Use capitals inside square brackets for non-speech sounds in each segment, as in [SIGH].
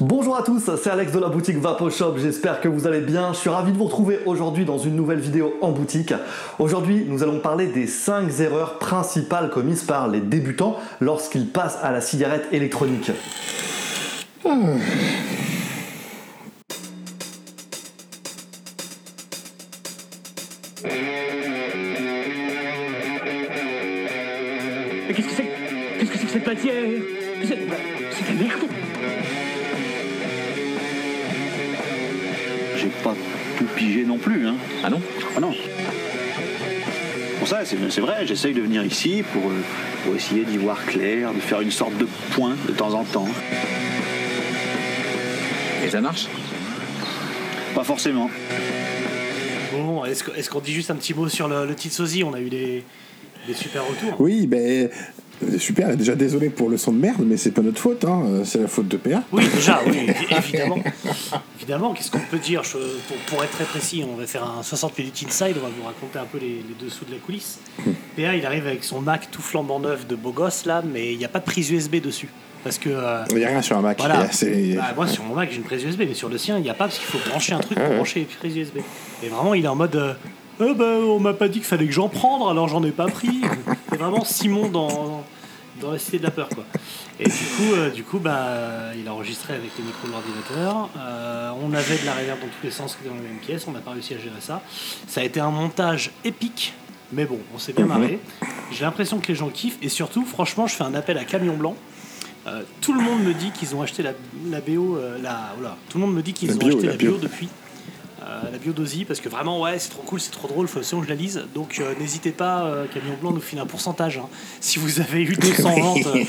Bonjour à tous, c'est Alex de la boutique Vapo Shop, j'espère que vous allez bien. Je suis ravi de vous retrouver aujourd'hui dans une nouvelle vidéo en boutique. Aujourd'hui, nous allons parler des 5 erreurs principales commises par les débutants lorsqu'ils passent à la cigarette électronique. Qu'est-ce que c'est Qu'est-ce que c'est que cette matière? Non plus, hein. Ah non Ah non. Pour ça, c'est vrai, j'essaye de venir ici pour, euh, pour essayer d'y voir clair, de faire une sorte de point de temps en temps. Et ça marche? Pas forcément. Bon, est-ce qu'on dit juste un petit mot sur le, le titre sosie On a eu des, des super retours. Oui, ben super. Déjà désolé pour le son de merde, mais c'est pas notre faute. Hein. C'est la faute de PA. Oui, déjà, oui, [LAUGHS] évidemment. évidemment, qu'est-ce qu'on peut dire? Je- pour, pour être très précis, on va faire un 60 minutes inside, on va vous raconter un peu les, les dessous de la coulisse. PA, il arrive avec son Mac tout flambant neuf de beau gosse, là, mais il n'y a pas de prise USB dessus. Parce que. euh, Il n'y a rien sur un Mac. Voilà. Bah, moi, sur mon Mac, j'ai une prise USB, mais sur le sien, il n'y a pas parce qu'il faut brancher un truc pour ouais. brancher les prises USB. Et vraiment, il est en mode. Euh, Eh ben, on m'a pas dit qu'il fallait que j'en prendre, alors j'en ai pas pris. C'est vraiment Simon dans, dans la cité de la peur, quoi. Et du coup, euh, du coup bah, il a enregistré avec les micros de l'ordinateur. Euh, on avait de la réverb dans tous les sens dans la même pièce, on n'a pas réussi à gérer ça. Ça a été un montage épique, mais bon, on s'est bien marré. J'ai l'impression que les gens kiffent, et surtout, franchement, je fais un appel à Camion Blanc. Euh, tout le monde me dit qu'ils ont acheté la, la BO, euh, la, tout le monde me dit qu'ils ont bio, acheté la la bio, bio. depuis. Euh, la bio d'Ozzy, parce que vraiment, ouais, c'est trop cool, c'est trop drôle, faut aussi que je la lise. Donc euh, n'hésitez pas, euh, Camion Blanc nous file un pourcentage. hein. Si vous avez eu 200 [LAUGHS] ventes, euh,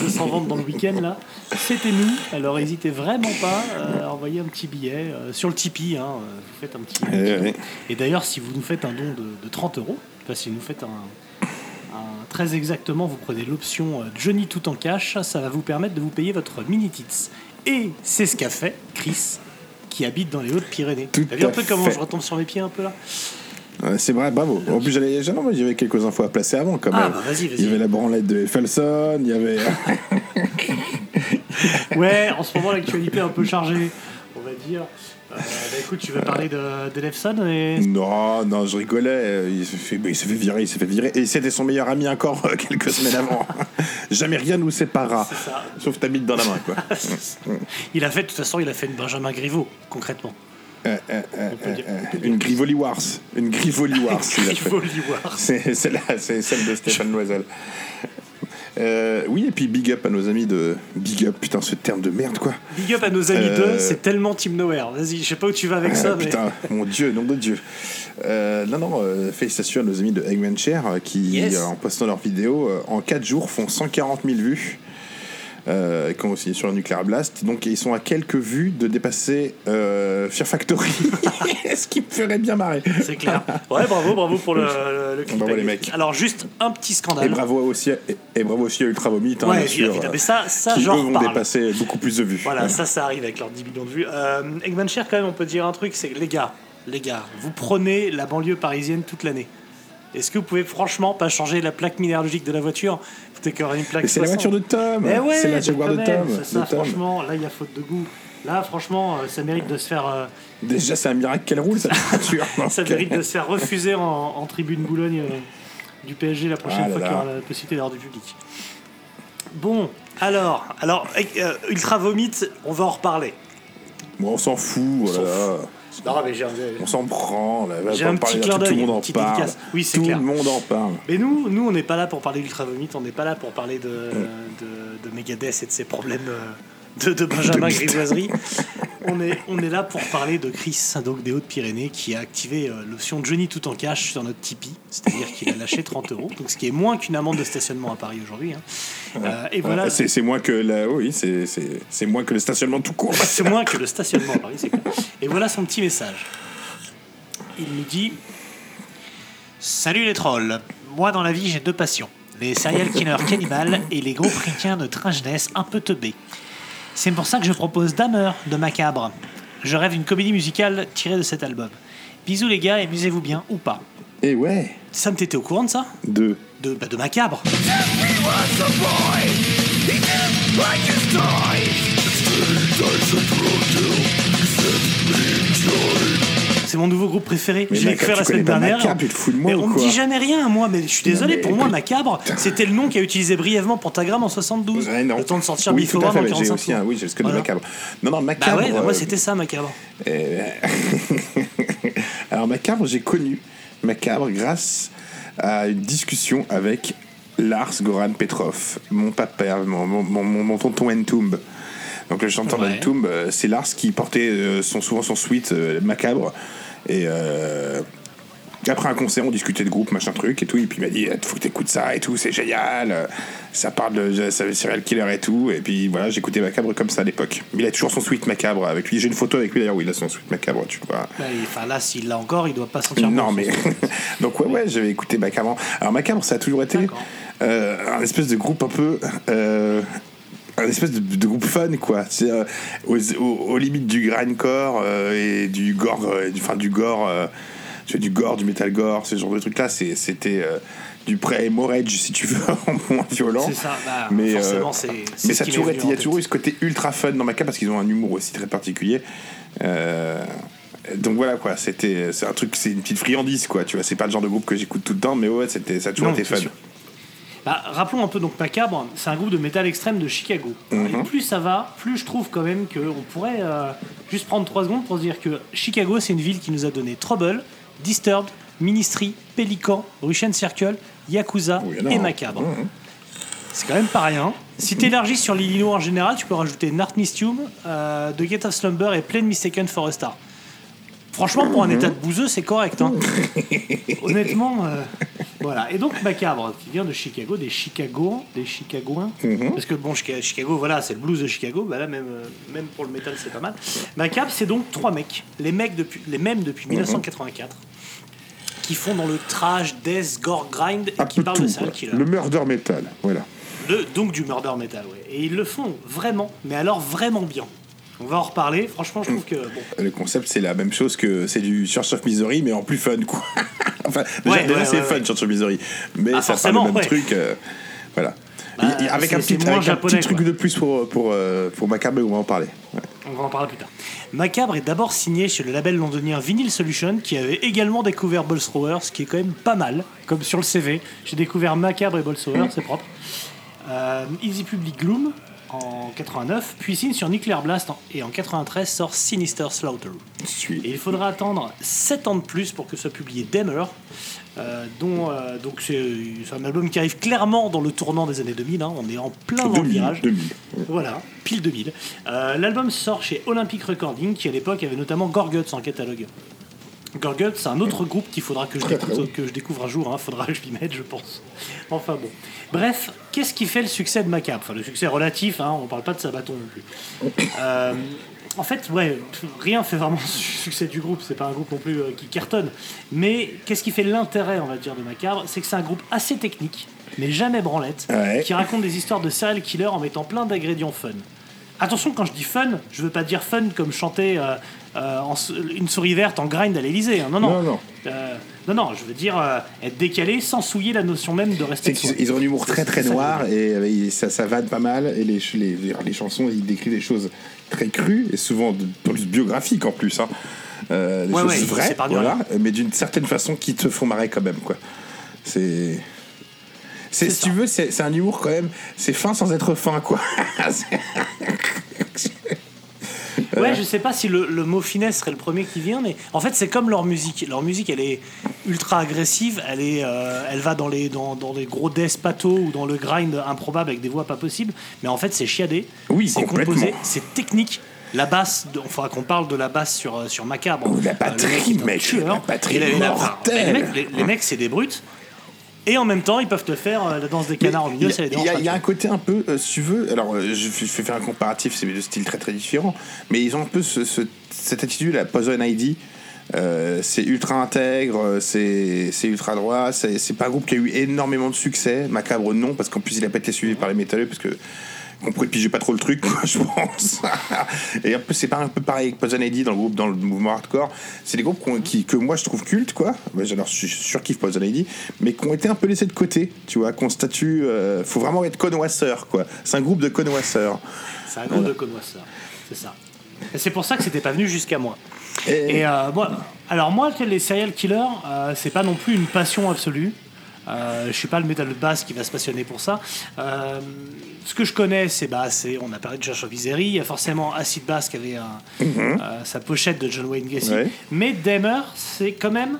200 ventes dans le week-end, là, c'était nous. Alors n'hésitez vraiment pas à envoyer un petit billet sur le Tipeee. hein, vous faites un petit. ouais. Et d'ailleurs, si vous nous faites un don de, de 30 euros, enfin, si vous nous faites un, un- très exactement, vous prenez l'option Johnny tout en cash, ça va vous permettre de vous payer votre mini tits. Et c'est ce qu'a fait Chris, qui habite dans les Hautes-Pyrénées. T'as vu un peu comment je retombe sur mes pieds un peu là c'est vrai, bravo. En plus, j'allais, j'allais- non, mais il y avait quelques infos à placer avant quand même. Ah, bah, vas-y, vas-y. Il y avait la branlette de Felson, il y avait. [LAUGHS] Ouais, en ce moment l'actualité est un peu chargée, on va dire. Euh, bah, écoute, tu veux parler de, de Lefson et... non, non, je rigolais. Il s'est fait, il s'est fait virer, il s'est fait virer. Et c'était son meilleur ami encore [LAUGHS] quelques semaines avant. [LAUGHS] Jamais rien nous séparera. C'est ça. Sauf ta bite dans la main, quoi. [LAUGHS] Il a fait, de toute façon, il a fait une Benjamin Griveaux, concrètement. Euh, euh, une Grivoli Wars. Une Grivoli Wars. c'est la- c'est celle de Stéphane Loisel. Euh, oui, et puis big up à nos amis de. Big up, putain, ce terme de merde, quoi. Big up à nos amis Euh, d'eux, c'est tellement Team Nowhere. Vas-y, je sais pas où tu vas avec Ah, ça, mais... putain, mon dieu, nom de Dieu. Euh, non, non, euh, félicitations à nos amis de Eggman euh, qui, Yes. euh, en postant leurs vidéos, euh, en 4 jours font 140 000 vues. Euh, quand aussi sur le Nuclear Blast. Donc ils sont à quelques vues de dépasser euh, Fear Factory. [LAUGHS] Ce qui me ferait bien marrer. C'est clair. Ouais, bravo, bravo pour le, le, le clip. Bravo, les mecs. Alors, juste un petit Et scandale. bravo aussi, à- et, et bravo aussi à Ultra Vomit, hein, Ouais, bien sûr. euh, mais ça, ça qui eux j'en vont dépasser beaucoup plus de vues. Voilà, Ouais. ça, ça arrive avec leurs 10 millions de vues. Euh, Eggman Share, quand même, on peut dire un truc, c'est que les gars, les gars, vous prenez la banlieue parisienne toute l'année. Est-ce que vous pouvez franchement pas changer la plaque minéralogique de la voiture Une plaque c'est la 60. voiture de Tom. Eh ouais, c'est la Jaguar de Tom. ça, de Tom. franchement, là, il y a faute de goût. Là, franchement, euh, ça mérite de se faire, euh, Déjà, c'est un miracle qu'elle roule cette voiture. [LAUGHS] ça mérite de se faire refuser en, en tribune Boulogne euh, du PSG la prochaine Ah fois qu'il y aura la possibilité d'avoir du public. Bon, alors, euh, Ultra Vomit, on va en reparler. Bon, on s'en fout. voilà. Non, mais j'ai On s'en prend. là. J'ai un petit clin tout, tout le monde en parle. dédicace. Oui, c'est tout clair. le monde en parle. Mais nous, nous on n'est pas là pour parler d'Ultra Vomit, on n'est pas là pour parler de, de, de Megadeth et de ses problèmes euh, de, de Benjamin. [LAUGHS] Grisoiserie. On, est, on est là pour parler de Chris, donc des Hautes-Pyrénées, qui a activé euh, l'option Johnny tout en cash sur notre Tipeee, c'est-à-dire qu'il a lâché 30 euros, donc ce qui est moins qu'une amende de stationnement à Paris aujourd'hui. hein. Euh, et voilà, c'est, c'est moins que la... oui, c'est, c'est, c'est moins que le stationnement tout court. [LAUGHS] c'est moins que le stationnement à Paris, c'est clair. Et voilà son petit message. Il nous dit Salut les trolls. Moi dans la vie j'ai deux passions les serial killers cannibales et les gros chrétiens de trash jeunesse un peu teubés. C'est pour ça que je propose Damer de Macabre. Je rêve d'une comédie musicale tirée de cet album. Bisous les gars, et amusez-vous bien ou pas. Et ouais, Sam, t'étais au courant de ça deux. de, bah, de Macabre. C'est mon nouveau groupe préféré. Mais Je l'ai découvert la semaine dernière. Macabre, tu te fous de moi mais ou on me quoi dit jamais rien, moi. Mais je suis désolé. pour moi, Macabre, c'était le nom qu'a utilisé brièvement Pentagram en 72. Ouais, non. Le temps de sortir oui, tout à fait, en mais j'ai 45 aussi un, tours. oui, j'ai le Voilà. Macabre. Non, non, Bah Macabre. ouais, bah moi euh, c'était ça, Macabre. Euh, [LAUGHS] Alors Macabre, j'ai connu Macabre grâce à une discussion avec Lars Goran Petrov, mon papa, mon, mon, mon, mon tonton Entombed. Donc le chanteur Ouais. d'Entombed, euh, c'est Lars qui portait son, souvent son suite euh, Macabre. Et euh, après un concert, on discutait de groupe, machin truc et tout. Et puis il m'a dit, faut que t'écoutes ça et tout, c'est génial. Ça parle de ça, serial killer et tout. Et puis voilà, j'écoutais Macabre comme ça à l'époque. Mais il a toujours son suite Macabre avec lui. J'ai une photo avec lui d'ailleurs où il a son suite Macabre, tu vois. Bah, Enfin là, s'il l'a encore, il doit pas sentir Non, mais. [LAUGHS] Donc, ouais, ouais, j'avais écouté Macabre. Alors, Macabre, ça a toujours été euh, un espèce de groupe un peu. euh, un espèce de, de groupe fun, quoi. C'est euh, aux, aux- aux limites du grindcore euh, et du gore. euh, du, enfin, du gore. euh, tu du gore, du metal gore, ce genre de trucs-là. c'est- C'était euh, du pré-emo rage, si tu veux, [LAUGHS] en moins violent. C'est ça, bah, Mais, forcément, c'est. Mais ça toujours il y a toujours eu ce côté ultra fun dans Macabre parce qu'ils ont un humour aussi très particulier. Donc voilà quoi, c'était c'est un truc, c'est une petite friandise quoi. Tu vois, c'est pas le genre de groupe que j'écoute tout le temps, mais ouais, c'était ça a toujours Non, été fun. sûr. Bah, rappelons un peu donc Macabre, c'est un groupe de métal extrême de Chicago. Mhm. Et plus ça va, plus je trouve quand même qu'on pourrait euh, juste prendre trois secondes pour se dire que Chicago, c'est une ville qui nous a donné Trouble, Disturbed, Ministry, Pelican, Russian Circle, Yakuza Oui, non. et Macabre. Mhm. C'est quand même pas rien. Si t'élargis sur l'Illinois en général, tu peux rajouter Nartmistium, euh, The Gate of Slumber et Plain Mistaken for a Star. Franchement, pour un état de bouseux, c'est correct. hein. [LAUGHS] Honnêtement, euh, voilà. Et donc Macabre, qui vient de Chicago, des Chicago, des Chicagoins. Parce que bon, Chica- Chicago, voilà, c'est le blues de Chicago. Bah là, même, euh, même pour le métal, c'est pas mal. Macabre, c'est donc trois mecs, les mecs depuis, les mêmes depuis 1984, qui font dans le trash, death, gore, grind, et Un qui parlent tout. de serial killer. Le murder metal, voilà. Le- donc du murder metal, ouais. Et ils le font vraiment, mais alors vraiment bien. On va en reparler. Franchement, je trouve que bon. [CLEARS THROAT] Le concept, c'est la même chose que c'est du Church of Misery, mais en plus fun quoi. [LAUGHS] enfin, déjà, Ouais, déjà, ouais, c'est ouais, fun. Church of Misery, mais Ah, ça forcément, le même truc. euh, voilà. Bah, Et- avec un petit, un truc quoi. de plus pour, pour, euh, pour Macabre, on va en parler. On va en parler plus tard. Macabre est d'abord signé chez le label londonien Vinyl Solution, qui avait également découvert Ball Thrower, ce qui est quand même pas mal, comme sur le CV. J'ai découvert Macabre et Ball Thrower, c'est propre. Euh, Easy Public Gloom en 89, puis signe sur Nuclear Blast en- et en 93 sort Sinister Slaughter. Et il faudra attendre 7 ans de plus pour que soit publié Demer, euh, dont euh, donc c'est c'est un album qui arrive clairement dans le tournant des années 2000. hein, on est en plein dans le 2000, virage. 2000. Voilà, pile 2000. Euh, L'album sort chez Olympic Recording, qui à l'époque avait notamment Gorguts en catalogue. Gorguts, c'est un autre groupe qu'il faudra que je, découvre, très bon. que je découvre un jour. Il faudra que je l'y mette, je pense. Enfin bon. Bref, qu'est-ce qui fait le succès de Macabre? Enfin, le succès relatif, hein, on parle pas de Sabaton non plus. Euh, en fait, ouais, rien fait vraiment [LAUGHS] le succès du groupe. C'est pas un groupe non plus euh, qui cartonne. Mais qu'est-ce qui fait l'intérêt, on va dire, de Macabre? C'est que c'est un groupe assez technique, mais jamais branlette, Ouais. qui raconte des histoires de serial killer en mettant plein d'ingrédients fun. Attention, quand je dis fun, je veux pas dire fun comme chanter euh, euh, en une souris verte en grind à l'Elysée. Non, non. Non, non. Euh, non, non, je veux dire euh, être décalé sans souiller la notion même de respect. soi. ils ont un humour très très noir et ils- ça, ça vanne pas mal. Et les, les, les chansons, ils décrivent des choses très crues et souvent plus biographiques en plus. Hein. Des Ouais, choses vraies, voilà, mais d'une certaine façon qui te font marrer quand même. quoi. C'est. C'est, C'est si ça. tu veux, c'est, c'est un humour quand même. C'est fin sans être fin, quoi. [LAUGHS] [LAUGHS] Ouais, je sais pas si le, le mot finesse serait le premier qui vient, mais en fait, c'est comme leur musique. Leur musique, elle est ultra agressive, elle, est, euh, elle va dans les, dans, dans les gros death pathos ou dans le grind improbable avec des voix pas possibles, mais en fait, c'est chiadé, Oui, c'est composé, c'est technique. La basse, il faudra qu'on parle de la basse sur, euh, sur Macabre. Oh, la Euh, batterie, le est un mec, tueur. la batterie Et la- la- mortelle. les mecs, les- les mecs, c'est des brutes. Et en même temps, ils peuvent te faire euh, la danse des canards au Il milieu, ça les il dérange y, a- pas, il y a tu un côté un peu, euh, si tu veux, alors euh, je fais je fais faire un comparatif, c'est de styles très très différents, mais ils ont un peu ce- ce- cette attitude, la Poison ID. euh, c'est ultra intègre, c'est ultra droit, c'est c'est pas un groupe qui a eu énormément de succès. Macabre, non, parce qu'en plus il a pas été suivi par les métalleux, parce que qu'on pourrait piger pas trop le truc, [LAUGHS] quoi, je pense. Et un peu, c'est pas un peu pareil avec Poison ID dans le groupe, dans le mouvement hardcore. C'est des groupes qui, que moi je trouve cultes, quoi. J'adore, je surkiffe Poison ID, mais qui ont été un peu laissés de côté, tu vois, qu'on statue. euh, faut vraiment être connoisseur, quoi. C'est un groupe de connoisseurs. C'est un gros de connoisseur. C'est ça. Et c'est pour ça que c'était pas venu jusqu'à moi. Et, Et euh, moi, alors moi, les serial killers, euh, c'est pas non plus une passion absolue. Euh, je suis pas le métal de basse qui va se passionner pour ça. Euh, ce que je connais, c'est bah, on a parlé de Joshua Vizeri, il y a forcément Acid Bass qui avait un- euh, sa pochette de John Wayne Gacy. Ouais. Mais Dahmer, c'est quand même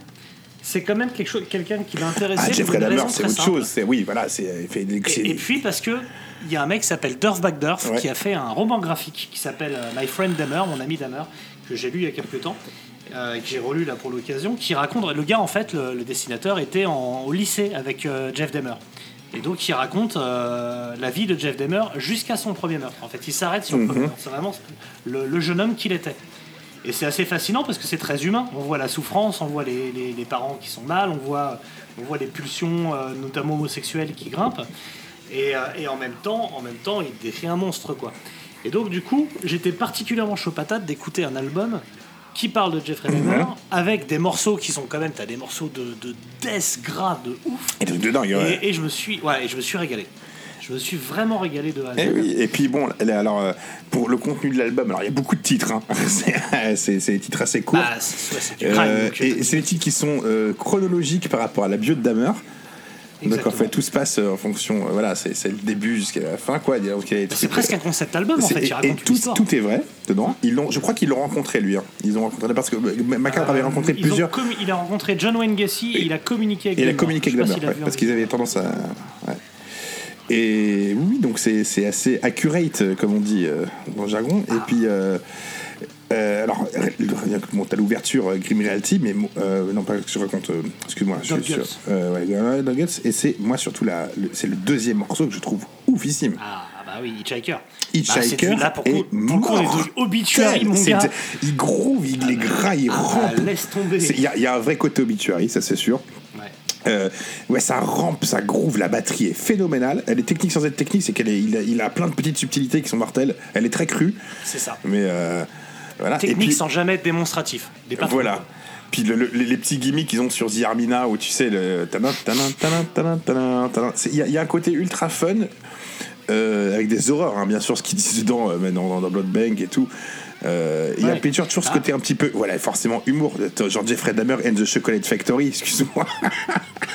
c'est quand même quelque chose, quelqu'un qui m'a intéressé. ah, Jeffrey Dahmer, c'est autre chose. C'est oui, voilà, c'est Et, et puis parce que il y a un mec qui s'appelle Durf Backdurf Ouais. qui a fait un roman graphique qui s'appelle euh, My Friend Dahmer, mon ami Dahmer, que j'ai lu il y a quelques temps, euh, que j'ai relu là pour l'occasion, qui raconte le gars en fait, le, le dessinateur était en- au lycée avec euh, Jeff Dahmer. Et donc il raconte euh, la vie de Jeff Dahmer jusqu'à son premier meurtre. En fait, il s'arrête sur le premier meurtre. C'est vraiment le, le jeune homme qu'il était. Et c'est assez fascinant parce que c'est très humain. On voit la souffrance, on voit les, les- les parents qui sont mal, on voit, on voit les pulsions, notamment homosexuelles, qui grimpent. Et, et en même temps, en même temps, il décrit un monstre, quoi. Et donc, du coup, j'étais particulièrement chaud patate d'écouter un album qui parle de Jeffrey Dahmer avec des morceaux qui sont quand même, t'as des morceaux de, de death grave de ouf. Et truc de dingue, ouais. Et, et je me suis, ouais, et je me suis régalé. Je me suis vraiment régalé de Z. Eh oui, et puis bon, alors euh, pour le contenu de l'album, alors il y a beaucoup de titres, hein. [LAUGHS] C'est- des titres assez courts. Bah, c'est ouais. Euh, donc, et c'est des titres qui sont euh, chronologiques par rapport à la bio de Dahmer. Donc en Exactement. fait tout se passe euh, en fonction, euh, voilà, c'est le début jusqu'à la fin quoi. Des C'est presque un concept album en fait, et, tout, est vrai dedans. Ils l'ont, je crois qu'ils l'ont rencontré lui. hein. Ils ont rencontré parce que euh, Macabre avait rencontré Ils plusieurs. il a rencontré John Wayne Gacy et il a communiqué avec il a communiqué avec a ouais, parce qu'ils avaient tendance à. ouais. Et oui, donc c'est assez accurate, comme on dit euh, dans le jargon. Et puis, euh, euh, alors, euh, bon, t'as l'ouverture euh, Grim Reality, mais euh, non, pas que je raconte, euh, excuse-moi. sur- ouais, Guts, et c'est moi surtout, la, le- c'est le deuxième morceau que je trouve oufissime. Ah bah oui, Hitchhiker. Hitchhiker bah, là pour, est coup- pour le coup, on est obituary, mon gars. Il groove, il est gras, il Ah, rampe. laisse tomber. Il y, a- il y a un vrai côté obituary, ça c'est sûr. Ouais. Euh, ouais, ça rampe, ça groove, la batterie est phénoménale. Elle est technique sans être technique, c'est qu'elle est, il a, il a plein de petites subtilités qui sont mortelles. Elle est très crue, C'est ça. mais euh, voilà. Technique puis, sans jamais être démonstratif. Des voilà. Puis le- le- les, les petits gimmicks qu'ils ont sur The Armina où tu sais le Il y, a- il y a un côté ultra fun euh, avec des horreurs, hein, bien sûr, ce qu'ils disent dedans, euh, mais dans, dans, dans Bloodbank et tout. Euh, Il y a Ouais. toujours, ce Ah. côté un petit peu, voilà, forcément humour, genre Jeffrey Dahmer and the Chocolate Factory, excuse-moi.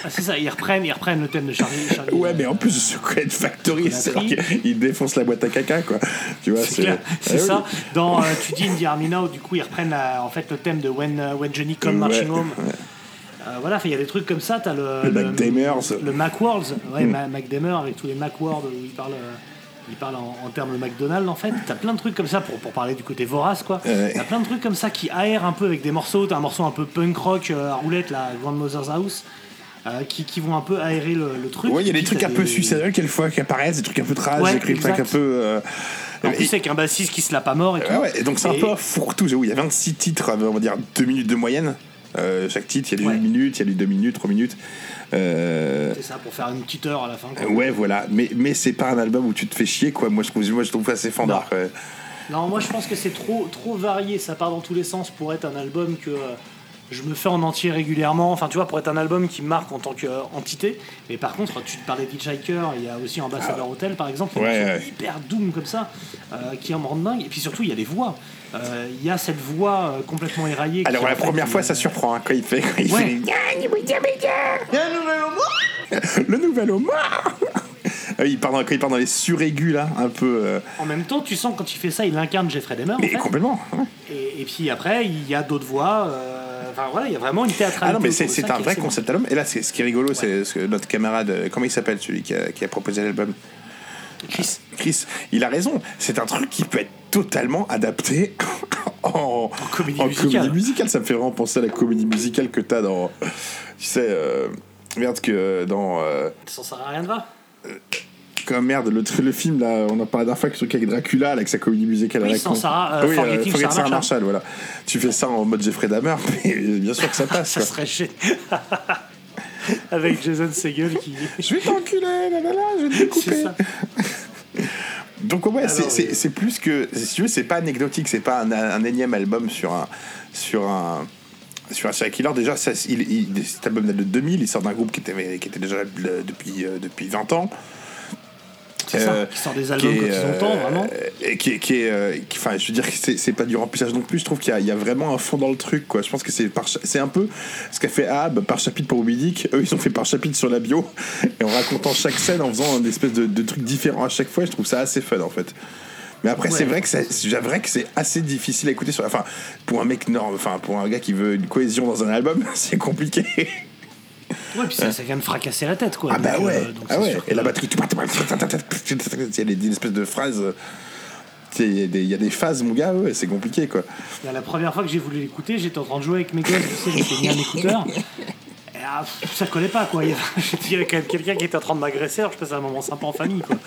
Ah, c'est ça, ils reprennent, ils reprennent le thème de Charlie. Charlie [LAUGHS] Ouais, euh, mais en plus, The Chocolate Factory, c'est Chocolaterie. qu'il il défonce la boîte à caca, quoi. Tu vois, C'est Ah oui. ça. Dans, euh, tu dis Indie Armina, où du coup ils reprennent la- en fait le thème de When, euh, When Johnny Come Ouais, Marching Home. ouais. Euh, voilà, il y a des trucs comme ça. T'as le, Le le Macworlds, ouais, Mm. Avec tous les Macworlds où il parle, euh, il parle en, en termes de McDonald's en fait. T'as plein de trucs comme ça pour, pour parler du côté vorace quoi. Ouais. T'as plein de trucs comme ça qui aèrent un peu avec des morceaux. T'as un morceau un peu punk rock euh, à roulette, la Grandmother's House. euh, qui, qui vont un peu aérer le, le truc. Ouais, il y a des trucs un peu suicidal quelquefois qui apparaissent, des trucs un peu trash, Ouais, des trucs un peu. euh, En plus, avec un bassiste qui se l'a pas mort et tout. Ouais, ouais, et donc c'est un peu fourre-tout. j'avoue, Il y a 26 titres, on va dire 2 minutes de moyenne. Euh, chaque titre, il y a du Ouais. 1 minute, il y a du 2 minutes, 3 minutes. Euh, C'est ça, pour faire une petite heure à la fin. quoi. ouais, voilà. Mais, mais c'est pas un album où tu te fais chier, quoi. Moi, je trouve, moi, je trouve ça assez fandard. Non, moi je pense que c'est trop, trop varié, ça part dans tous les sens pour être un album que euh, je me fais en entier régulièrement. Enfin, tu vois, pour être un album qui me marque en tant qu'entité. Mais par contre, tu te parlais d'Hitchhiker, il y a aussi Ambassador Hotel par exemple, qui Ouais, est ouais. hyper doom comme ça, euh, qui en me rend dingue. Et puis surtout, il y a les voix. Euh, Il y a cette voix euh, complètement éraillée. Alors, qui, la première fois, ça surprend hein, quand il fait. Quand il Ouais. fait le nouvel homard Ah il part dans, quand il part dans les suraigus, là, un peu. euh, En même temps, tu sens quand il fait ça, il incarne Jeffrey Dahmer. en mais fait. complètement. ouais. Et, et puis après, il y a d'autres voix. euh, Enfin voilà, il y a vraiment une théâtralité. Ah non, mais c'est ça un vrai concept album. Et là, c'est- ce qui est rigolo, c'est ce que notre camarade, euh, comment il s'appelle, celui qui a, qui a proposé l'album? Chris. Chris, il a raison. C'est un truc qui peut être totalement adapté [LAUGHS] en, comédie en musicale. comédie musicale. Ça me fait vraiment penser à la comédie musicale que t'as dans. Tu sais, euh, merde, que dans. euh, Ça sert à rien de va. Comme merde, le, le film, là, on en la dernière fois, le truc avec Dracula, là, avec sa comédie musicale Oui, la sans. Sarah, euh, Ah oui, Forgetting Sarah Sarah Marshall. Marshall, voilà. Tu fais ça en mode Jeffrey Dahmer, [LAUGHS] mais bien sûr que ça passe. Ça serait génial. [LAUGHS] Avec Jason Segel qui. [LAUGHS] Je vais t'enculer, là, là, là, je vais te découper. Donc ouais, c'est- Alors, c'est oui. plus que si tu veux, c'est pas anecdotique, c'est pas un, un énième album sur un sur un sur un serial killer. Déjà, ça, il, il- cet album date de 2000, il sort d'un groupe qui était qui était déjà là depuis euh, depuis 20 ans. C'est ça, Euh, qui sort des albums qui quand est, ils ont temps, euh, vraiment. et qui, est- qui est, euh, qui- enfin, je veux dire que c'est pas du remplissage non plus. Je trouve qu'il y, y a vraiment un fond dans le truc, quoi. Je pense que c'est un peu ce qu'a fait Ab par chapitre pour Moby Dick. Eux, ils ont fait par chapitre sur la bio et en racontant chaque scène, en faisant une espèce de, de truc différent à chaque fois. Je trouve ça assez fun, en fait. Mais après, c'est vrai que c'est c'est vrai que c'est assez difficile à écouter. Sur, enfin, pour un mec nord, enfin pour un gars qui veut une cohaison dans un album, [LAUGHS] c'est compliqué. Ouais, puis ça, ça vient de fracasser la tête, quoi. Ah bah Donc, ouais, euh, donc ah ouais. Et la batterie, tu il y a des, des espèces de phrases. tu sais, Il y, a des- il y a des phases, mon gars, ouais, c'est compliqué quoi. Là, La première fois que j'ai voulu l'écouter, j'étais en train de jouer avec mes gosses, tu sais, j'étais mis un écouteur. Et ah, ça collait pas, quoi. Il y avait, quand même quelqu'un qui était en train de m'agresser, alors je passais un moment sympa en famille, quoi.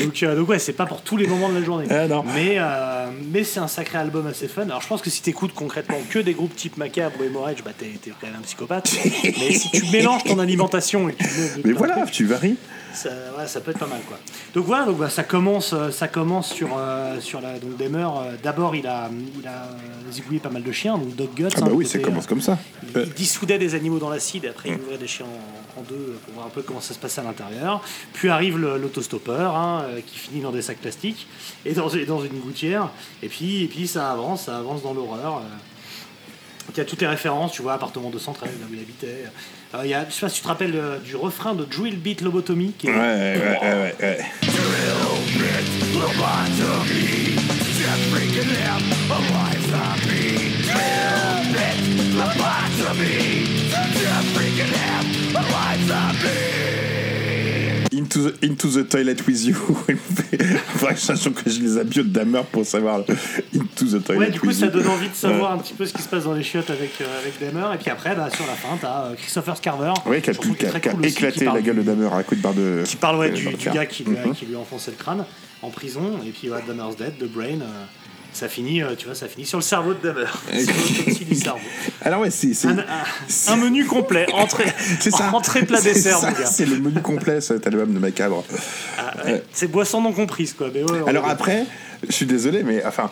Donc, euh, donc ouais, c'est pas pour tous les moments de la journée. Non. Mais, euh, mais c'est un sacré album assez fun. Alors je pense que si t'écoutes concrètement que des groupes type Macabre ou Hemorrhage, bah t'es quand même un psychopathe. [LAUGHS] mais si tu mélanges ton alimentation et que tu Mais voilà, tu varies. Ça, ouais, ça peut être pas mal quoi. Donc voilà, donc bah, ça commence, euh, ça commence sur euh, sur la donc Demer. euh, D'abord, il a il a euh, zigouillé pas mal de chiens, donc Dog Guts. Ah bah hein, oui, ça commence comme ça. il, il dissoudait des animaux dans l'acide après il ouvrait des chiens en, en deux pour voir un peu comment ça se passait à l'intérieur. Puis arrive l'autostoppeur hein, qui finit dans des sacs plastiques et dans, dans une gouttière. Et puis, et puis ça avance, ça avance dans l'horreur. Il y a toutes les références, tu vois, appartement 213, là où il habitait. Euh, il y a, je sais pas si tu te rappelles euh, du refrain de Drill Beat Lobotomy qui est Ouais, ouais, ouais, ouais. ouais. Into the, into the toilet with you. [LAUGHS] Faudrait que je sache que je les abio de Damer pour savoir Into the toilet Ouais, du coup, with ça you. donne envie de savoir un petit peu ce qui se passe dans les chiottes avec, euh, avec Damer. Et puis après, bah, sur la fin, t'as euh, Christopher Scarver. Oui, qui a, chanson pu- qui a- est très qui a cool aussi, qui éclaté la gueule de Damer à coup de barre de. Qui parle ouais, du, gars qui lui, a, Mhm. qui lui a enfoncé le crâne en prison. Et puis, ouais, Dahmer's Dead, de Brain. euh, ça finit, euh, tu vois, ça finit sur le cerveau de Dahmer. [LAUGHS] l'autopsie [LAUGHS] du cerveau. Alors, ouais, c'est. Un, un- un menu complet, entrée, [LAUGHS] C'est ça. entrée plat dessert. C'est le menu complet, cet album de Macabre. Ah, ouais, C'est boisson non comprise, quoi. Mais ouais, Alors après, je suis désolé, mais enfin,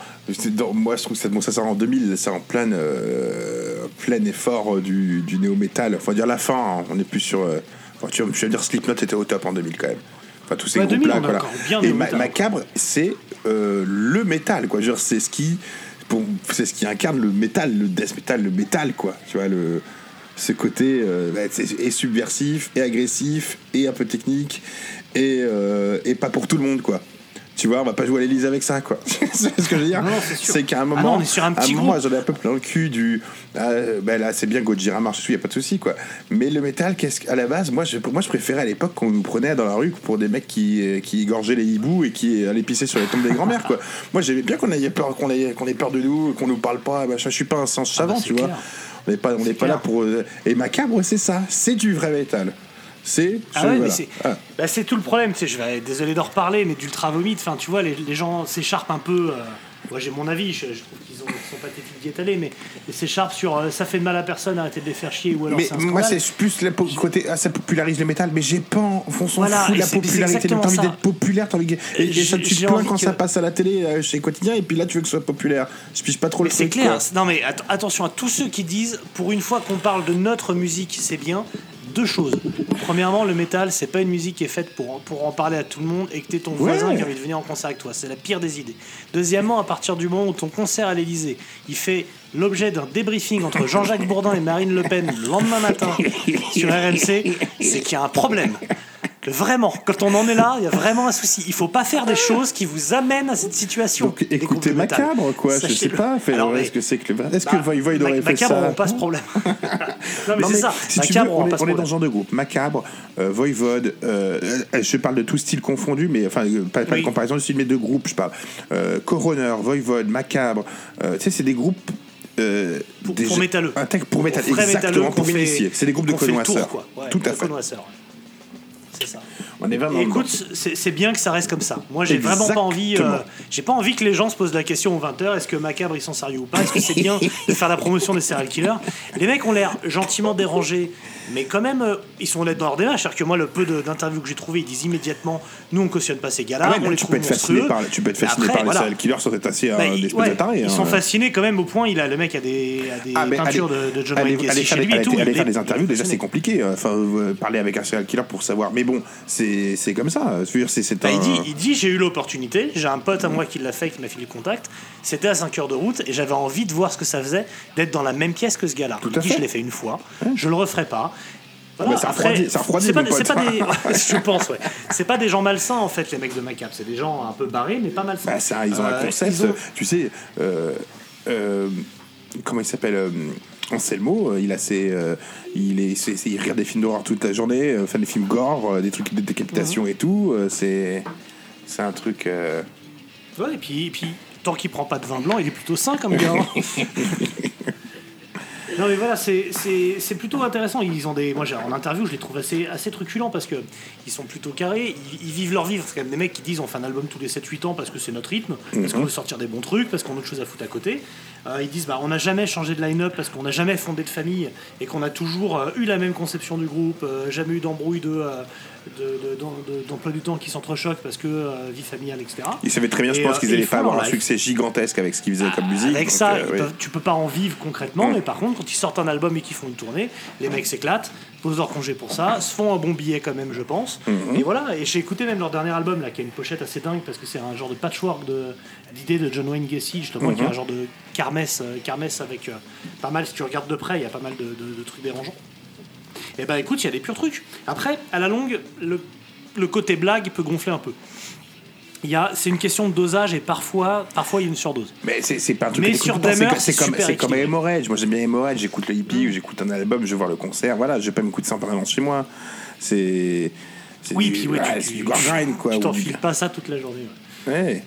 dans- moi je trouve que ça, bon, ça sort en 2000, c'est en plein, euh, plein effort euh, du, du néo-metal. Enfin, dire la fin, hein, on est plus sur. euh, enfin, tu, vas- je veux dire, Slipknot était au top en 2000 quand même. Enfin, tous ces Ouais, 2000, groupes-là. voilà. Et Ma-. Macabre, c'est euh, le métal, quoi. Dire, C'est ce qui. C'est ce qui incarne le métal, le death metal, le métal, quoi. Tu vois, le. Ce côté euh, bah, et subversif, et agressif, et un peu technique, et, euh, et pas pour tout le monde, quoi. Tu vois, on va pas jouer à l'Élysée avec ça, quoi. [LAUGHS] c'est ce que je veux dire. C'est qu'à un Ah moment, non, on est sur un petit à moment, groupe. j'en ai un peu plein le cul du. ah, ben là, c'est bien Gojira marche dessus, y a pas de souci, quoi. Mais le métal, qu'est-ce qu'à la base, moi, je, moi, je préférais à l'époque qu'on nous prenait dans la rue pour des mecs qui, euh, qui égorgeaient les hiboux et qui allaient pisser sur les tombes des grands-mères, quoi. [LAUGHS] Moi, j'aimais bien qu'on ait peur, qu'on ait, qu'on ait peur de nous, qu'on nous parle pas. machin. Je suis pas un sens Ah bah, savant, tu vois. On n'est pas, on n'est pas là pour. euh, Et macabre, c'est ça. C'est du vrai métal. C'est. Ah ce- ouais, mais voilà. c'est Ah. bah, c'est tout le problème. tu sais, Je vais désolé d'en reparler, mais d'ultra vomite. Enfin, tu vois, les, les gens s'écharpent un peu. euh, moi, j'ai mon avis. Je, je trouve qu'ils ont- ils sont pathétiques d'y étaler, mais ils s'écharpent sur euh, ça fait de mal à personne, arrêtez de les faire chier, ou alors Mais moi, c'est plus le côté. Ah, ça popularise le métal, mais j'ai pas. en- On s'en Voilà, la popularité. T'as envie d'être populaire, t'as envie. de- Et, et ça, tu te plains quand que- ça passe à la télé euh, chez Quotidien, et puis là, tu veux que ce soit populaire. Je pige pas trop Mais le c'est clair. quoi. Non mais att- attention à tous ceux qui disent pour une fois qu'on parle de notre musique, c'est bien. Deux choses. Premièrement, le métal, c'est pas une musique qui est faite pour, pour en parler à tout le monde et que t'es ton voisin Ouais. qui a envie de venir en concert avec toi. C'est la pire des idées. Deuxièmement, à partir du moment où ton concert à l'Elysée, il fait l'objet d'un débriefing entre Jean-Jacques Bourdin et Marine Le Pen le lendemain matin [LAUGHS] sur RMC, c'est qu'il y a un problème. Vraiment, quand on en est là, il y a vraiment un souci. Il faut pas faire des choses qui vous amènent à cette situation. Donc écoutez. Macabre, quoi. Je sais pas. Est-ce que c'est que le. Est-ce que bah, Voivod aurait fait Macabre, ça on passe problème. [LAUGHS] non, mais c'est ça. si tu Macabre, veux, on on, est, passe on est dans ce genre de groupe. Macabre, euh, Voivod, euh, je parle de tout style confondu, mais enfin, euh, pas, pas Oui. de comparaison de style, mais de groupes, je parle. Euh, Coroner, Voivod, Macabre, tu sais, c'est des groupes. Pour- des- pour métalleux. Tech pour métalleux exactement, pour. C'est des groupes de connoisseurs. Tout à fait. C'est ça. On est vraiment. Écoute, c'est bien que ça reste comme ça. Moi, j'ai vraiment pas envie. euh, j'ai pas envie que les gens se posent la question aux 20h est-ce que Macabre ils sont sérieux ou pas? Est-ce que c'est bien de faire la promotion des serial killers? Les mecs ont l'air gentiment dérangés, mais quand même, euh, ils sont honnêtes dans leur démarche. C'est-à-dire que moi, le peu d'interviews que j'ai trouvé, ils disent immédiatement nous, on cautionne pas ces gars-là. Ah ouais, on mais les tu peux être fasciné par, tu peux être fasciné Après, par les voilà. serial killers sans être assez euh, Bah, des ouais, de tarés. ils hein. sont fascinés quand même au point. Il a le mec a des, a des Ah, peintures allez- de, de John Wayne chez des- lui et tout. allez Il faire des interviews, déjà c'est compliqué. Enfin, euh, parler avec un serial killer pour savoir. Mais bon, c'est c'est comme ça. C'est Bah, un. il dit, il dit j'ai eu l'opportunité, j'ai un pote à moi qui l'a fait, qui m'a filé le contact. C'était à 5 heures de route et j'avais envie de voir ce que ça faisait d'être dans la même pièce que ce gars-là. Il dit fait. je l'ai fait une fois, je le referai pas. Voilà, ça refroidit- ça refroidit c'est pas, des, [LAUGHS] [LAUGHS] je pense ouais. C'est pas des gens malsains en fait les mecs de Macap, c'est des gens un peu barrés mais pas malsains. Bah, ça, ils ont Euh, un concept. ont- Tu sais, euh, euh, comment il s'appelle euh, Anselmo, euh, il a ses, euh, il est, c'est- c'est- il regarde des films d'horreur toute la journée, euh, fait des films gore, euh, des trucs de décapitation Mhm. et tout. euh, c'est, c'est un truc. euh, Ouais, et puis, et puis tant qu'il prend pas de vin blanc, il est plutôt sain comme gars. [LAUGHS] non mais voilà, c'est- plutôt intéressant. Ils ont des, moi en interview, je les trouve assez, assez truculents parce que ils sont plutôt carrés, ils, ils vivent leur vie. C'est quand même des mecs qui disent on fait un album tous les 7-8 ans parce que c'est notre rythme, parce qu'on veut sortir des bons trucs, parce qu'on a autre chose à foutre à côté. Euh, ils disent bah on n'a jamais changé de line-up parce qu'on n'a jamais fondé de famille et qu'on a toujours euh, eu la même conception du groupe, euh, jamais eu d'embrouille de euh, de- de- de- d'emploi du temps qui s'entrechoquent parce que euh, vie familiale, etc. Ils savaient très bien, je pense qu'ils et allaient ils pas avoir un succès gigantesque avec ce qu'ils faisaient comme musique. Avec donc, ça, euh, peuvent- tu peux pas en vivre concrètement, Mm. mais par contre, quand ils sortent un album et qu'ils font une tournée, les mecs s'éclatent, posent leur congé pour ça, se font un bon billet quand même, je pense. Mm-hmm. Et voilà, et j'ai écouté même leur dernier album, là, qui a une pochette assez dingue, parce que c'est un genre de patchwork de- d'idées de, John Wayne Gacy, justement, qui est un genre de kermesse, euh, avec euh, pas mal, si tu regardes de près, il y a pas mal de, de- de trucs dérangeants. Et ben écoute, il y a des purs trucs. Après, à la longue, le, le côté blague peut gonfler un peu. Il y a- C'est une question de dosage et parfois, parfois il y a une surdose. Mais c'est c'est pas un truc Mais sur c'est comme comme. Hemorrhage. Moi j'aime bien Hemorrhage, j'écoute le hippie, ou j'écoute un album, je vais voir le concert. Voilà, je vais pas m'écouter ça en permanence chez moi. C'est Oui, du, puis ouais, ouais, tu, c'est tu, grind quoi. tu ou du- t'enfiles pas ça toute la journée. ouais. Ouais.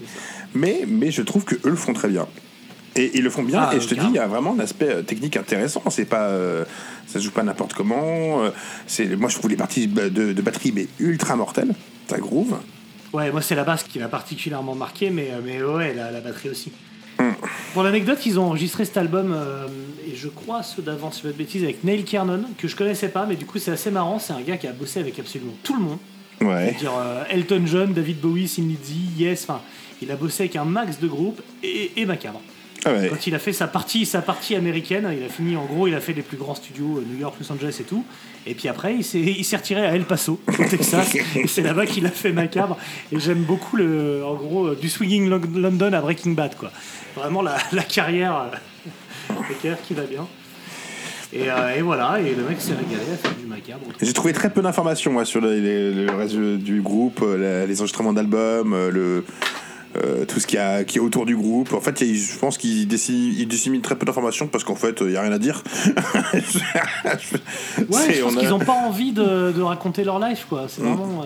Mais, mais je trouve que eux le font très bien. Et ils le font bien, Ah, et je te dis, il y a vraiment un aspect euh, technique intéressant. C'est pas, euh, ça se joue pas n'importe comment. euh, c'est, moi, je trouve les parties de, de batterie mais ultra mortelles. Ça groove. Ouais, moi c'est la basse qui m'a particulièrement marqué, mais, euh, mais ouais, la, la batterie aussi. Hmm. Pour l'anecdote, ils ont enregistré cet album, euh, et je crois ceux d'avant, si je ne pas de bêtises, avec Neil Kernon, que je connaissais pas, mais du coup c'est assez marrant. C'est un gars qui a bossé avec absolument tout le monde. Ouais. dire euh, Elton John, David Bowie, Sin Yes, enfin, il a bossé avec un max de groupes et, et Macabre. Ah ouais. Quand il a fait sa partie, sa partie américaine, il a fini, en gros, il a fait les plus grands studios, euh, New York, Los Angeles et tout. Et puis après, il s'est, il s'est retiré à El Paso, au Texas. [LAUGHS] et c'est là-bas qu'il a fait Macabre. Et j'aime beaucoup, le, en gros, euh, du Swinging Lo- London à Breaking Bad, quoi. Vraiment la, la carrière, euh, la carrière qui va bien. Et, euh, et voilà, et le mec s'est régalé à faire du Macabre. J'ai trouvé très peu d'informations moi, sur le, reste du groupe, les enregistrements d'albums, le, euh, tout ce qui, a, qui est autour du groupe. En fait, il je pense ils disséminent très peu d'informations parce qu'en fait, il n'y a rien à dire. [LAUGHS] Ouais, je pense on a- qu'ils n'ont pas envie de, de raconter leur life, quoi. C'est vraiment. euh,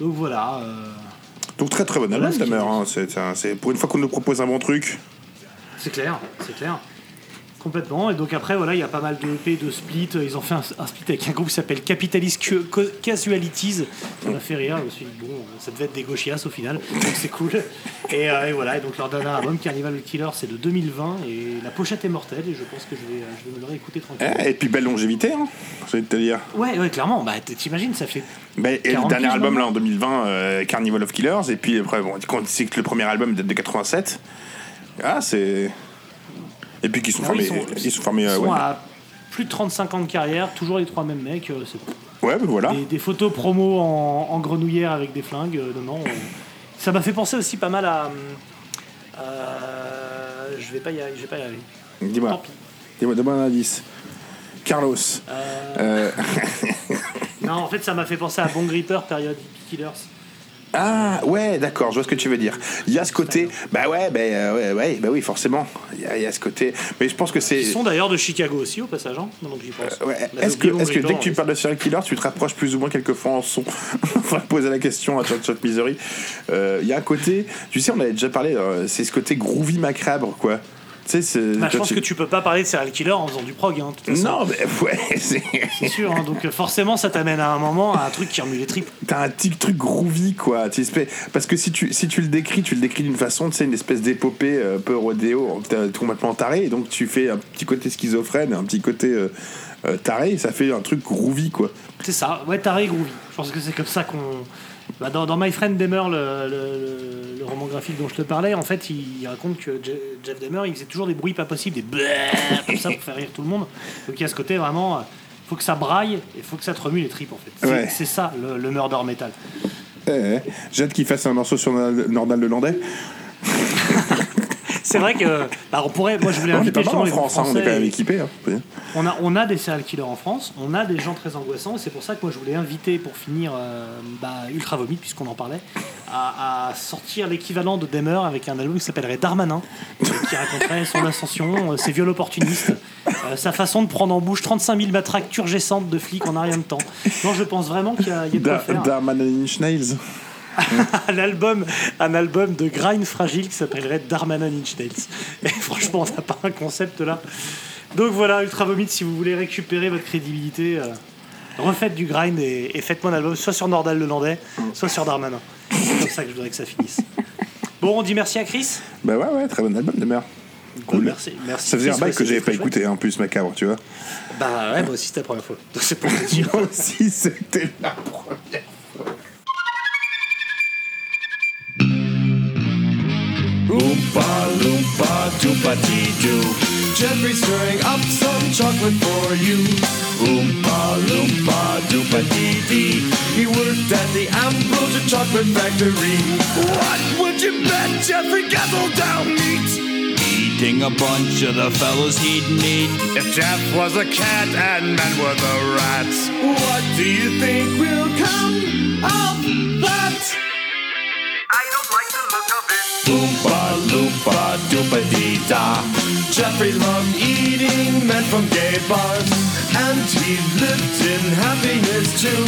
Donc voilà. euh, Donc très très bon Voilà album, qu'il hein. C'est un- c'est pour une fois qu'on nous propose un bon truc. C'est clair, c'est clair. Complètement. Et donc après, voilà, il y a pas mal de EP, de split. Ils ont fait un, un split avec un groupe qui s'appelle Capitalist Casualities. Ça m'a fait rire. Je me suis dit, bon, ça devait être des gauchias au final. Donc c'est cool. Et, euh, et voilà. Et donc leur dernier album, Carnival Killer, c'est de 2020. Et la pochette est mortelle. Et je pense que je vais, je vais me le réécouter tranquille. Eh, Et puis belle longévité, hein, j'ai envie de te dire. Ouais, ouais, clairement. Bah, t'imagines, ça fait. Et le 40 dernier album là en 2020, euh, Carnival of Killers, et puis après, bon, quand que le premier album date de 87, ah, c'est. Et puis qu'ils sont Ah formés. ils sont, formés. Ils euh, sont ouais. à plus de 35 ans de carrière, toujours les trois mêmes mecs. euh, ouais, ben voilà. des, des photos promo en, en grenouillère avec des flingues. euh, non, non. on- Ça m'a fait penser aussi pas mal à. euh, je vais pas y. Je vais pas y. Tant Dis-moi, pis. dis-moi, donne-moi un indice. Carlos. Euh, [LAUGHS] Non, en fait, ça m'a fait penser à Bon Gripper, période Killers. Ah, ouais, d'accord, je vois ce que tu veux dire. Il y a ce côté. Bah ouais, bah, euh, ouais, ouais, bah oui, forcément. Il y, a- il y a ce côté. Mais je pense que c'est. Ils sont d'ailleurs de Chicago aussi, au passage. Hein, donc j'y pense. Ouais. J'avais Est-ce que, dès que tu parles de serial killer, tu te rapproches plus ou moins quelquefois en son? [LAUGHS] Faut poser la question à Chuck Chuck Misery. Euh, Il y a un côté, tu sais, on avait déjà parlé, euh, c'est ce côté groovy macabre, quoi. Bah, je pense tu- que tu peux pas parler de serial killer en faisant du prog. Hein, de toute façon. Non, mais [LAUGHS] ouais, c'est. Sûr. hein, donc euh, forcément, ça t'amène à un moment à un truc qui remue les tripes. T'as un petit truc groovy, quoi. Parce que si tu, si tu le décris, tu le décris d'une façon, tu sais, une espèce d'épopée euh, un peu rodéo, complètement taré, et donc tu fais un petit côté schizophrène, un petit côté euh, euh, taré, et ça fait un truc groovy, quoi. C'est ça, ouais, taré groovy. Je pense que c'est comme ça qu'on. Bah, dans, dans My Friend Demer, le, le- le- le roman graphique dont je te parlais, en fait, il, raconte que Je- Jeff Demer, il faisait toujours des bruits pas possibles, des comme ça pour faire rire tout le monde. Donc il y a ce côté vraiment. euh, faut que ça braille, il faut que ça te remue les tripes en fait. C'est Ouais. c'est ça le, le murder metal. Eh, eh. J'ai hâte qu'il fasse un morceau sur Nordal Nordal le Landais. [LAUGHS] C'est vrai que bah, on pourrait, moi je voulais On est inviter pas mal en France, hein, on est Français. quand même équipé. Hein. On a, on a des serial killers en France, on a des gens très angoissants, et c'est pour ça que moi je voulais inviter pour finir euh, bah, Ultra Vomit, puisqu'on en parlait, à, à sortir l'équivalent de Demer avec un album qui s'appellerait Darmanin, euh, qui raconterait son ascension, euh, ses viols opportunistes, sa façon de prendre en bouche 35 000 matraques turgescentes de flics en un rien de temps. Non, je pense vraiment qu'il y a, il y a de quoi Da- faire. Darman and Inch Nails. [LAUGHS] un album, un album de grind fragile qui s'appellerait Darmanin Inch Nails. Et franchement, on n'a pas un concept là. Donc voilà, Ultra Vomit, si vous voulez récupérer votre crédibilité, euh, refaites du grind et, et faites-moi un album soit sur Nordal le Landais, soit sur Darmanin. C'est comme ça que je voudrais que ça finisse. Bon, on dit merci à Chris. Bah ouais, ouais, très bon album, Demer. Cool. Merci, merci. Ça faisait un bail que j'avais pas écouté, hein, en plus, macabre, tu vois. Bah ouais, moi aussi c'était la première fois. Donc c'est pour te dire. [LAUGHS] Moi aussi, c'était la première. Oompa loompa doopa dee doo. Jeffrey's stirring up some chocolate for you. Oompa loompa doopa dee dee. He worked at the Ambrosia Chocolate Factory. What would you bet Jeffrey guzzled down meat? Eating a bunch of the fellows he'd meet. If Jeff was a cat and men were the rats, what do you think will come of that? Oompa loompa doopa dee da. Jeffrey loved eating men from gay bars, and he lived in happiness too.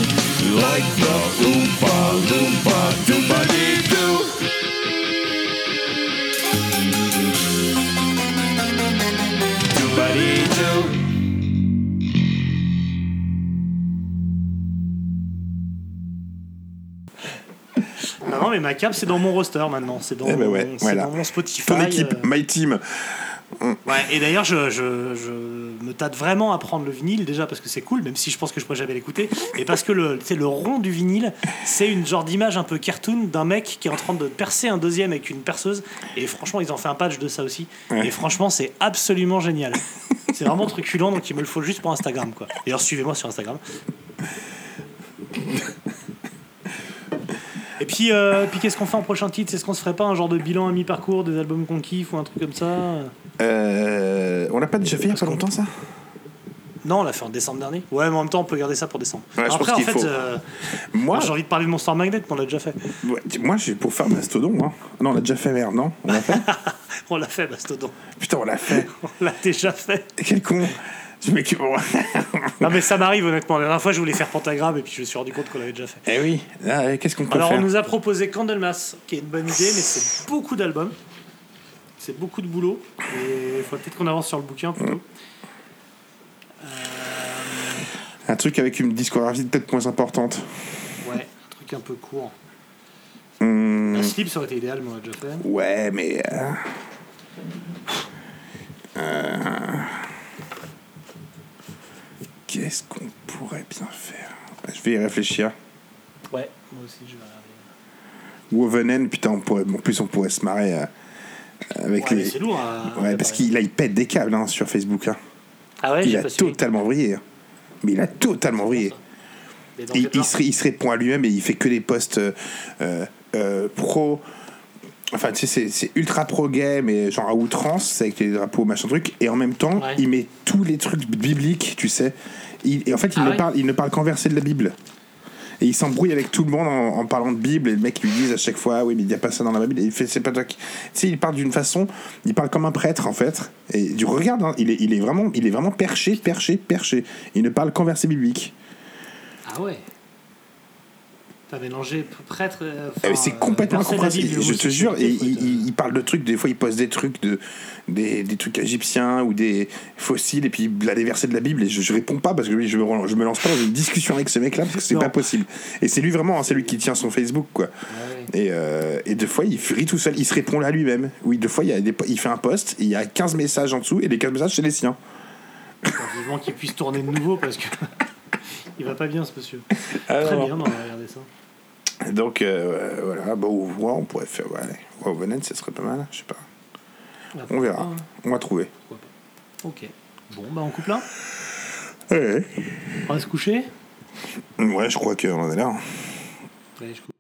Like the Oompa loompa doopa dee doo. Non, mais ma cap, c'est dans mon roster maintenant. C'est dans, Eh ben ouais, mon- c'est voilà. dans mon Spotify. Ton équipe, euh, My Team. Ouais, et d'ailleurs, je, je, je me tâte vraiment à prendre le vinyle, déjà parce que c'est cool, même si je pense que je pourrais jamais l'écouter, et parce que le, le rond du vinyle, c'est une genre d'image un peu cartoon d'un mec qui est en train de percer un deuxième avec une perceuse, et franchement, ils ont fait un patch de ça aussi, Ouais. et franchement, c'est absolument génial. C'est vraiment truculent, donc il me le faut juste pour Instagram, quoi. D'ailleurs, suivez-moi sur Instagram. Et puis, euh, puis qu'est-ce qu'on fait en prochain titre? Est-ce qu'on se ferait pas un genre de bilan à mi-parcours des albums qu'on kiffe ou un truc comme ça? Euh, on l'a pas déjà fait il y a pas longtemps, ça? Non, on l'a fait en décembre dernier. Ouais, mais en même temps, on peut garder ça pour décembre. Ouais, Après, en fait, faut. euh, Moi, j'ai envie de parler de Monster Magnet, mais on l'a déjà fait. ouais, moi, j'ai pour faire Mastodon. Hein. Non, on l'a déjà fait, merde, non On l'a fait [LAUGHS] On l'a fait, Mastodon. Putain, on l'a fait. [LAUGHS] On l'a déjà fait. Quel con. Je me dis, bon. Non, mais ça m'arrive, honnêtement. La dernière fois, je voulais faire Pentagram, et puis je me suis rendu compte qu'on l'avait déjà fait. eh oui, Ah, qu'est-ce qu'on peut Alors, faire on nous a proposé Candlemas, qui est une bonne idée, mais c'est beaucoup d'albums. C'est beaucoup de boulot. Et il faut peut-être qu'on avance sur le bouquin plutôt. Un truc avec une discographie peut-être moins importante. Ouais, un truc un peu court. Hum, La slip, ça aurait été idéal, mais on l'a déjà fait. ouais, mais. euh, euh, Qu'est-ce qu'on pourrait bien faire Je vais y réfléchir. Ouais, moi aussi, je vais regarder. Wovenen, putain, on pourrait, en plus on pourrait se marrer euh, avec Ouais, les. c'est lourd. Ouais, parce qu'il il pète des câbles hein, sur Facebook. hein. Ah ouais, il a pas totalement vrillé. hein. Mais il a totalement vrillé. Il, il se, il se répond à lui-même et il fait que des posts euh, euh, pro. Enfin, tu sais, c'est- ultra pro gay, mais genre à outrance, c'est avec les drapeaux, machin truc. Et en même temps, Ouais. il met tous les trucs bibliques, tu sais. Il- et en fait, il, Ah ne ouais parle, il ne parle qu'en verset de la Bible. Et il s'embrouille avec tout le monde en, en parlant de Bible. Et le mec lui dit à chaque fois, oui, mais il n'y a pas ça dans la Bible. Et il fait, c'est pas toi qui. Tu sais, il parle d'une façon, il parle comme un prêtre en fait. Et du regarde, hein, il, est, il, est vraiment, il est vraiment perché, perché, perché. Il ne parle qu'en verset biblique. Ah ouais. P- prêtre. euh, enfin, c'est complètement incompréhensible. Je te jure, et il, parle de trucs, des fois il pose des trucs, de, des, des trucs égyptiens ou des fossiles, et puis il a des versets de la Bible, et je, je réponds pas parce que je, me, je me lance pas dans une discussion avec ce mec-là parce que c'est pas possible. Et c'est lui vraiment, hein, c'est lui qui tient son Facebook, quoi. ouais. Et, euh, et deux fois, il rit tout seul, il se répond là lui-même. Oui, deux fois, il, y a des, il fait un post, il y a 15 messages en dessous, et les 15 messages, c'est les siens. Vivement qu'il puisse tourner de nouveau parce que. [LAUGHS] il va pas bien ce monsieur. Ah, Très non. bien, on va regarder ça. Donc, euh, voilà, bon, ouais, on pourrait faire, ouais, allez, ouais, Venet, ça serait pas mal, je sais pas. On verra, on va trouver. Ok. Bon, bah on coupe là Ouais, On va se coucher ouais je crois qu'on en est là. Allez, je couche.